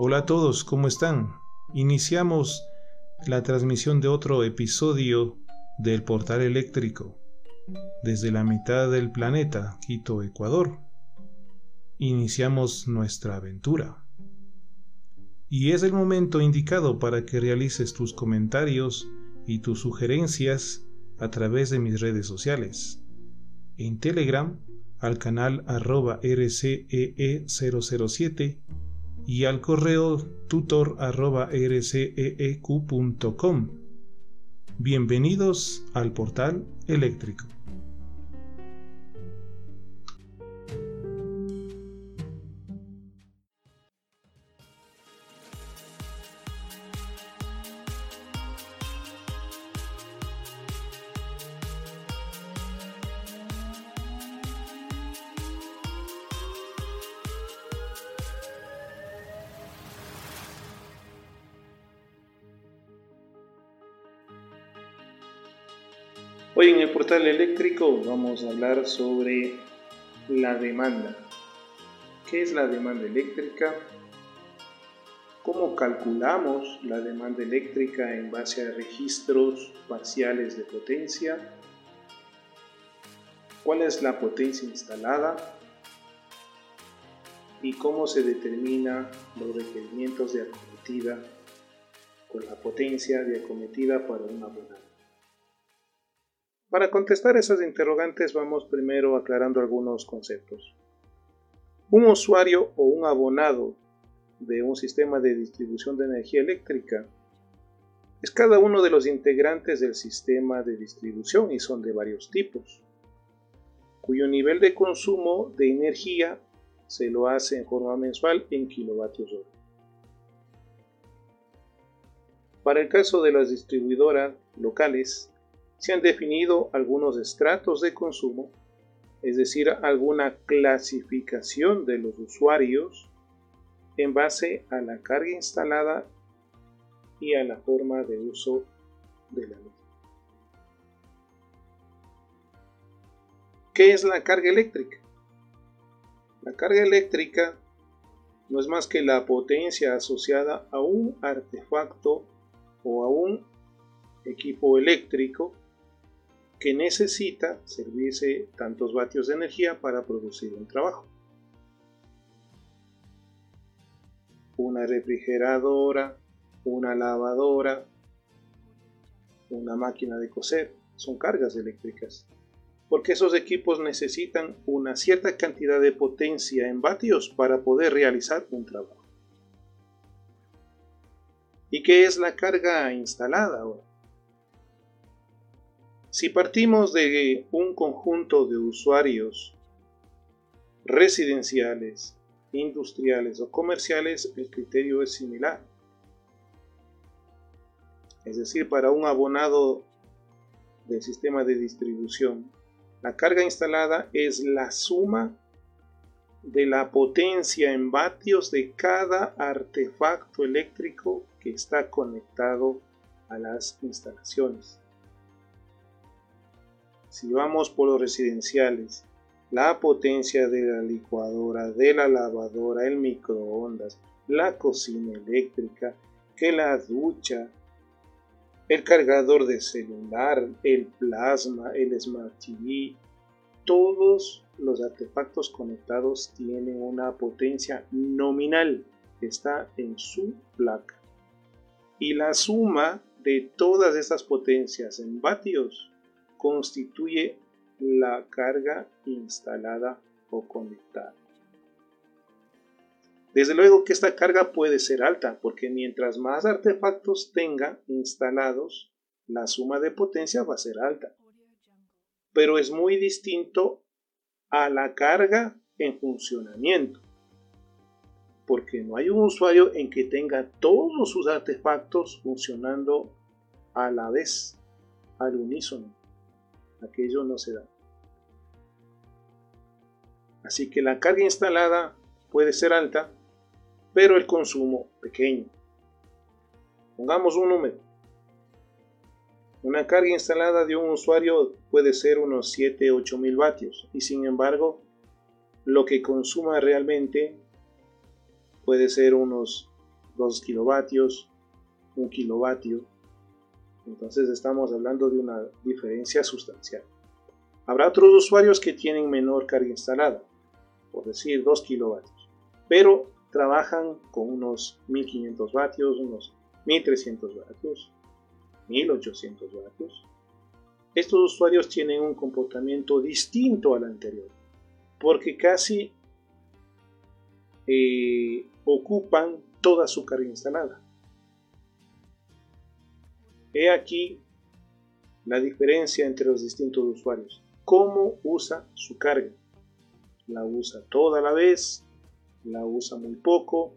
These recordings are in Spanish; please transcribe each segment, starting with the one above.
Hola a todos, ¿cómo están? Iniciamos la transmisión de otro episodio del portal eléctrico desde la mitad del planeta, Quito, Ecuador. Iniciamos nuestra aventura. Y es el momento indicado para que realices tus comentarios y tus sugerencias a través de mis redes sociales. En Telegram al canal arroba rcee007 y al correo tutor.rceeq.com. Bienvenidos al portal eléctrico. Hoy en el portal eléctrico vamos a hablar sobre la demanda. ¿Qué es la demanda eléctrica? ¿Cómo calculamos la demanda eléctrica en base a registros parciales de potencia? ¿Cuál es la potencia instalada? ¿Y cómo se determina los requerimientos de acometida con la potencia de acometida para una abonado? Para contestar esas interrogantes vamos primero aclarando algunos conceptos. Un usuario o un abonado de un sistema de distribución de energía eléctrica es cada uno de los integrantes del sistema de distribución y son de varios tipos, cuyo nivel de consumo de energía se lo hace en forma mensual en kilovatios hora. Para el caso de las distribuidoras locales, se han definido algunos estratos de consumo, es decir, alguna clasificación de los usuarios en base a la carga instalada y a la forma de uso de la luz. ¿Qué es la carga eléctrica? La carga eléctrica no es más que la potencia asociada a un artefacto o a un equipo eléctrico que necesita servirse tantos vatios de energía para producir un trabajo. Una refrigeradora, una lavadora, una máquina de coser, son cargas eléctricas, porque esos equipos necesitan una cierta cantidad de potencia en vatios para poder realizar un trabajo. ¿Y qué es la carga instalada ahora? Si partimos de un conjunto de usuarios residenciales, industriales o comerciales, el criterio es similar. Es decir, para un abonado del sistema de distribución, la carga instalada es la suma de la potencia en vatios de cada artefacto eléctrico que está conectado a las instalaciones. Si vamos por los residenciales, la potencia de la licuadora, de la lavadora, el microondas, la cocina eléctrica, que la ducha, el cargador de celular, el plasma, el Smart TV, todos los artefactos conectados tienen una potencia nominal que está en su placa. Y la suma de todas estas potencias en vatios constituye la carga instalada o conectada. Desde luego que esta carga puede ser alta, porque mientras más artefactos tenga instalados, la suma de potencia va a ser alta. Pero es muy distinto a la carga en funcionamiento, porque no hay un usuario en que tenga todos sus artefactos funcionando a la vez, al unísono aquello no se da. Así que la carga instalada puede ser alta, pero el consumo pequeño. Pongamos un número. Una carga instalada de un usuario puede ser unos 7-8 mil vatios y sin embargo lo que consuma realmente puede ser unos 2 kilovatios, 1 kilovatio. Entonces estamos hablando de una diferencia sustancial. Habrá otros usuarios que tienen menor carga instalada, por decir 2 kilovatios, pero trabajan con unos 1500 vatios, unos 1300 vatios, 1800 vatios. Estos usuarios tienen un comportamiento distinto al anterior, porque casi eh, ocupan toda su carga instalada. He aquí la diferencia entre los distintos usuarios. ¿Cómo usa su carga? ¿La usa toda la vez? ¿La usa muy poco?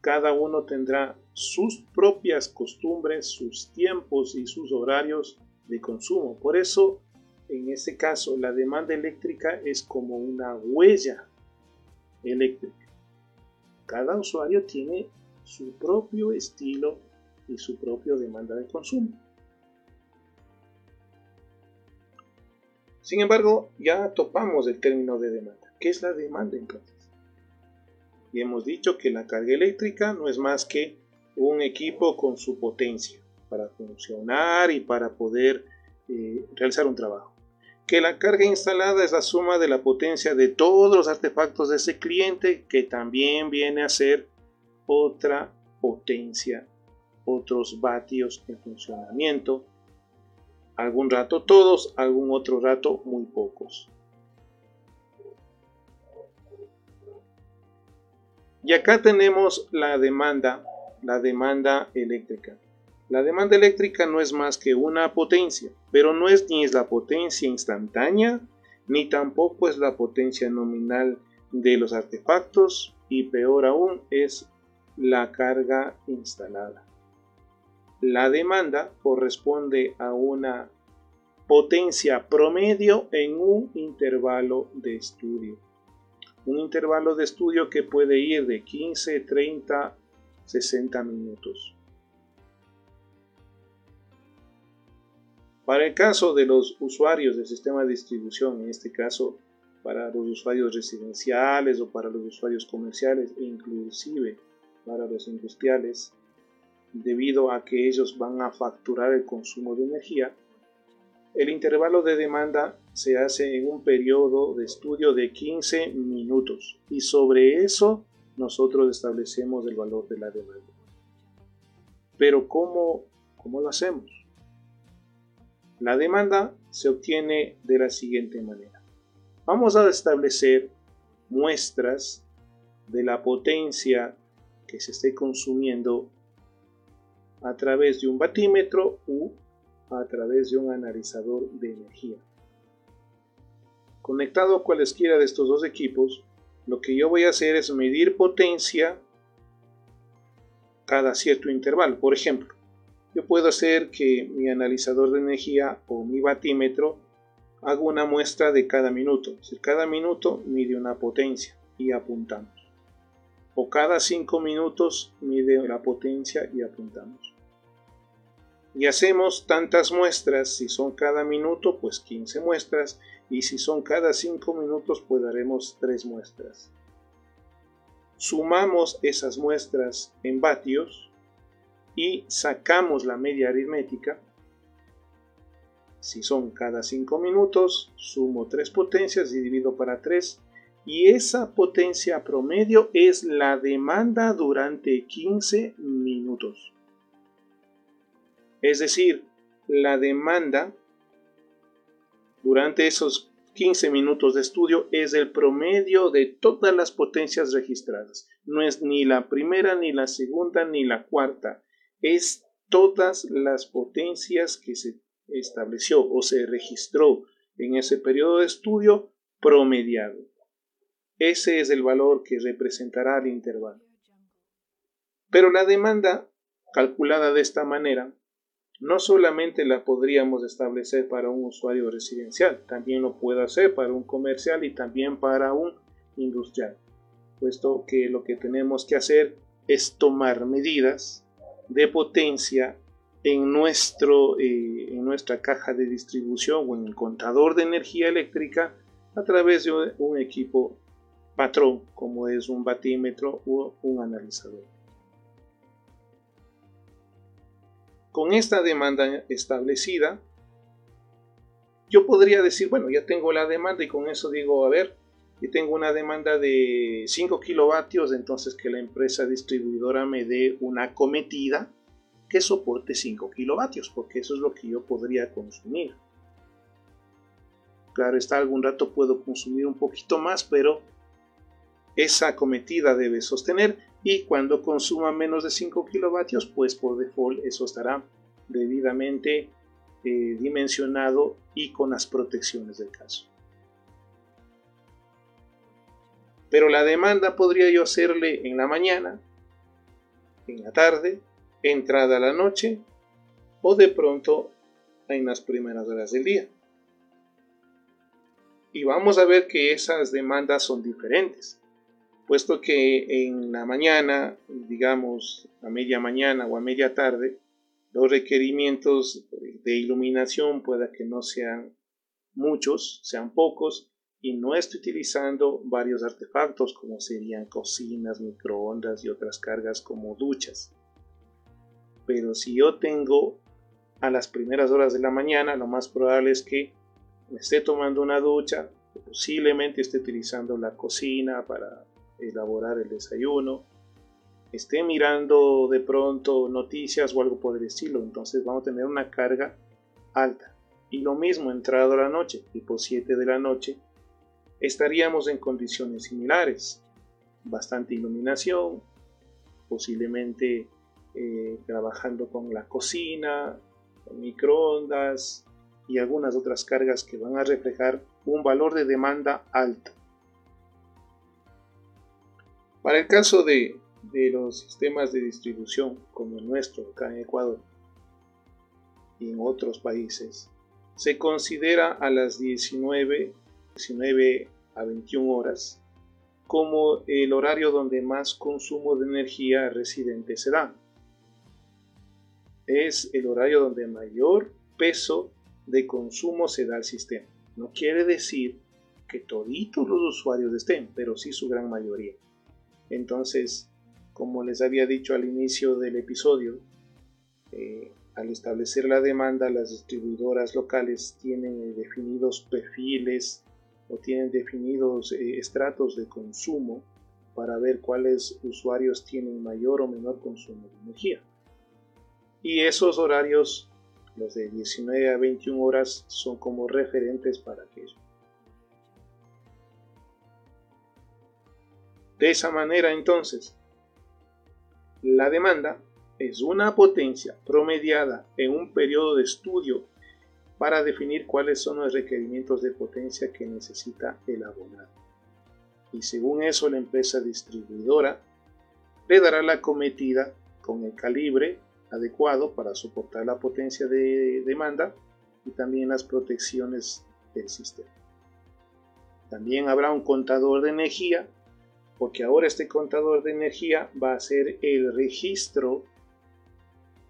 Cada uno tendrá sus propias costumbres, sus tiempos y sus horarios de consumo. Por eso, en este caso, la demanda eléctrica es como una huella eléctrica. Cada usuario tiene su propio estilo y su propia demanda de consumo. Sin embargo, ya topamos el término de demanda. ¿Qué es la demanda entonces? Y hemos dicho que la carga eléctrica no es más que un equipo con su potencia para funcionar y para poder eh, realizar un trabajo. Que la carga instalada es la suma de la potencia de todos los artefactos de ese cliente que también viene a ser otra potencia, otros vatios en funcionamiento. Algún rato todos, algún otro rato muy pocos. Y acá tenemos la demanda, la demanda eléctrica. La demanda eléctrica no es más que una potencia, pero no es ni es la potencia instantánea, ni tampoco es la potencia nominal de los artefactos, y peor aún es la carga instalada. La demanda corresponde a una potencia promedio en un intervalo de estudio un intervalo de estudio que puede ir de 15, 30, 60 minutos. Para el caso de los usuarios del sistema de distribución, en este caso para los usuarios residenciales o para los usuarios comerciales e inclusive para los industriales, debido a que ellos van a facturar el consumo de energía, el intervalo de demanda se hace en un periodo de estudio de 15 minutos y sobre eso nosotros establecemos el valor de la demanda. Pero ¿cómo, cómo lo hacemos? La demanda se obtiene de la siguiente manera. Vamos a establecer muestras de la potencia que se esté consumiendo a través de un batímetro u a través de un analizador de energía. Conectado a cualesquiera de estos dos equipos, lo que yo voy a hacer es medir potencia cada cierto intervalo. Por ejemplo, yo puedo hacer que mi analizador de energía o mi batímetro haga una muestra de cada minuto. Si cada minuto mide una potencia y apuntamos. O cada 5 minutos mide la potencia y apuntamos y hacemos tantas muestras, si son cada minuto, pues 15 muestras, y si son cada 5 minutos, pues daremos 3 muestras. Sumamos esas muestras en vatios y sacamos la media aritmética. Si son cada 5 minutos, sumo 3 potencias y divido para 3 y esa potencia promedio es la demanda durante 15 minutos. Es decir, la demanda durante esos 15 minutos de estudio es el promedio de todas las potencias registradas. No es ni la primera, ni la segunda, ni la cuarta. Es todas las potencias que se estableció o se registró en ese periodo de estudio promediado. Ese es el valor que representará el intervalo. Pero la demanda, calculada de esta manera, no solamente la podríamos establecer para un usuario residencial, también lo puedo hacer para un comercial y también para un industrial, puesto que lo que tenemos que hacer es tomar medidas de potencia en, nuestro, eh, en nuestra caja de distribución o en el contador de energía eléctrica a través de un equipo patrón como es un batímetro o un analizador. Con esta demanda establecida, yo podría decir, bueno, ya tengo la demanda y con eso digo, a ver, y tengo una demanda de 5 kilovatios, entonces que la empresa distribuidora me dé una cometida que soporte 5 kilovatios, porque eso es lo que yo podría consumir. Claro está, algún rato puedo consumir un poquito más, pero esa cometida debe sostener y cuando consuma menos de 5 kilovatios, pues por default eso estará debidamente eh, dimensionado y con las protecciones del caso. Pero la demanda podría yo hacerle en la mañana, en la tarde, entrada a la noche o de pronto en las primeras horas del día. Y vamos a ver que esas demandas son diferentes, puesto que en la mañana, digamos a media mañana o a media tarde, los requerimientos de iluminación pueda que no sean muchos, sean pocos, y no estoy utilizando varios artefactos como serían cocinas, microondas y otras cargas como duchas. Pero si yo tengo a las primeras horas de la mañana, lo más probable es que me esté tomando una ducha, posiblemente esté utilizando la cocina para elaborar el desayuno, esté mirando de pronto noticias o algo por el estilo, entonces vamos a tener una carga alta. Y lo mismo entrado la noche, tipo 7 de la noche, estaríamos en condiciones similares. Bastante iluminación, posiblemente eh, trabajando con la cocina, microondas y algunas otras cargas que van a reflejar un valor de demanda alto. Para el caso de los sistemas de distribución como el nuestro acá en Ecuador y en otros países, se considera a las 19, 19 a 21 horas como el horario donde más consumo de energía residente se da. Es el horario donde mayor peso de consumo se da al sistema. No quiere decir que toditos los usuarios estén, pero sí su gran mayoría. Entonces, como les había dicho al inicio del episodio, eh, al establecer la demanda, las distribuidoras locales tienen definidos perfiles o tienen definidos eh, estratos de consumo para ver cuáles usuarios tienen mayor o menor consumo de energía. Y esos horarios, los de 19 a 21 horas, son como referentes para aquello. De esa manera entonces, la demanda es una potencia promediada en un periodo de estudio para definir cuáles son los requerimientos de potencia que necesita el abonado. Y según eso la empresa distribuidora le dará la cometida con el calibre adecuado para soportar la potencia de demanda y también las protecciones del sistema. También habrá un contador de energía porque ahora este contador de energía va a ser el registro.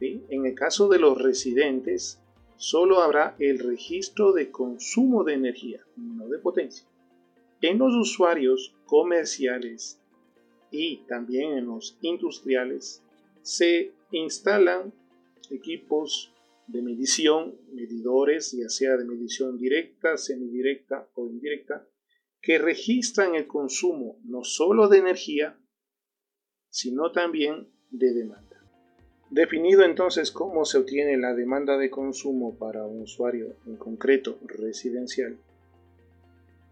En el caso de los residentes, solo habrá el registro de consumo de energía, no de potencia. En los usuarios comerciales y también en los industriales se instalan equipos de medición, medidores, ya sea de medición directa, semidirecta o indirecta, que registran el consumo no solo de energía, sino también de demanda. Definido entonces cómo se obtiene la demanda de consumo para un usuario en concreto residencial,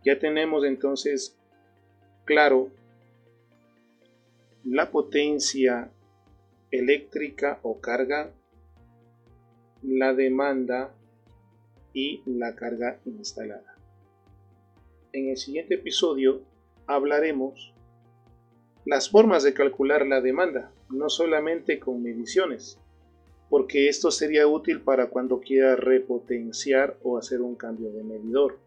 ya tenemos entonces claro la potencia eléctrica o carga, la demanda y la carga instalada. En el siguiente episodio hablaremos las formas de calcular la demanda, no solamente con mediciones, porque esto sería útil para cuando quiera repotenciar o hacer un cambio de medidor.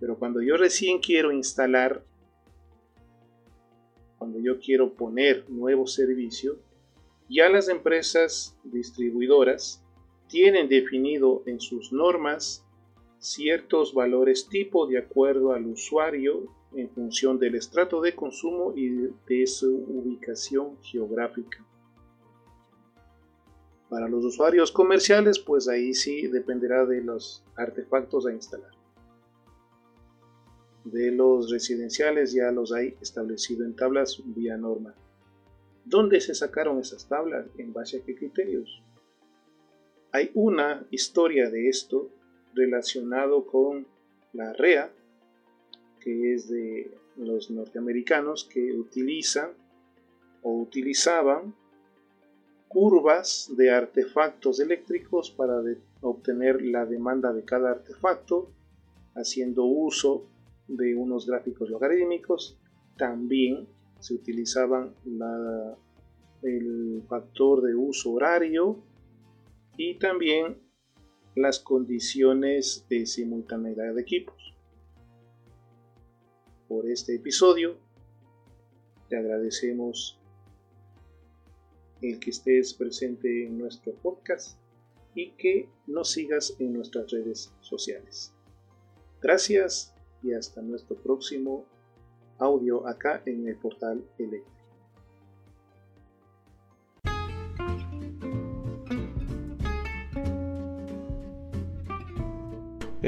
Pero cuando yo recién quiero instalar, cuando yo quiero poner nuevo servicio, ya las empresas distribuidoras tienen definido en sus normas ciertos valores tipo de acuerdo al usuario en función del estrato de consumo y de su ubicación geográfica. Para los usuarios comerciales, pues ahí sí dependerá de los artefactos a instalar. De los residenciales ya los hay establecido en tablas vía norma. ¿Dónde se sacaron esas tablas? ¿En base a qué criterios? Hay una historia de esto relacionado con la REA, que es de los norteamericanos que utilizan o utilizaban curvas de artefactos eléctricos para obtener la demanda de cada artefacto, haciendo uso de unos gráficos logarítmicos. También se utilizaban el factor de uso horario y también las condiciones de simultaneidad de equipos. Por este episodio, te agradecemos el que estés presente en nuestro podcast y que nos sigas en nuestras redes sociales. Gracias y hasta nuestro próximo audio acá en el portal eléctrico.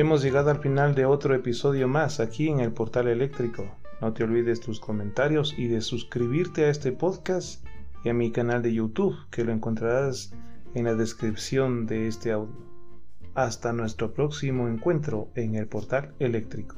Hemos llegado al final de otro episodio más aquí en el portal eléctrico. No te olvides tus comentarios y de suscribirte a este podcast y a mi canal de YouTube, que lo encontrarás en la descripción de este audio. Hasta nuestro próximo encuentro en el portal eléctrico.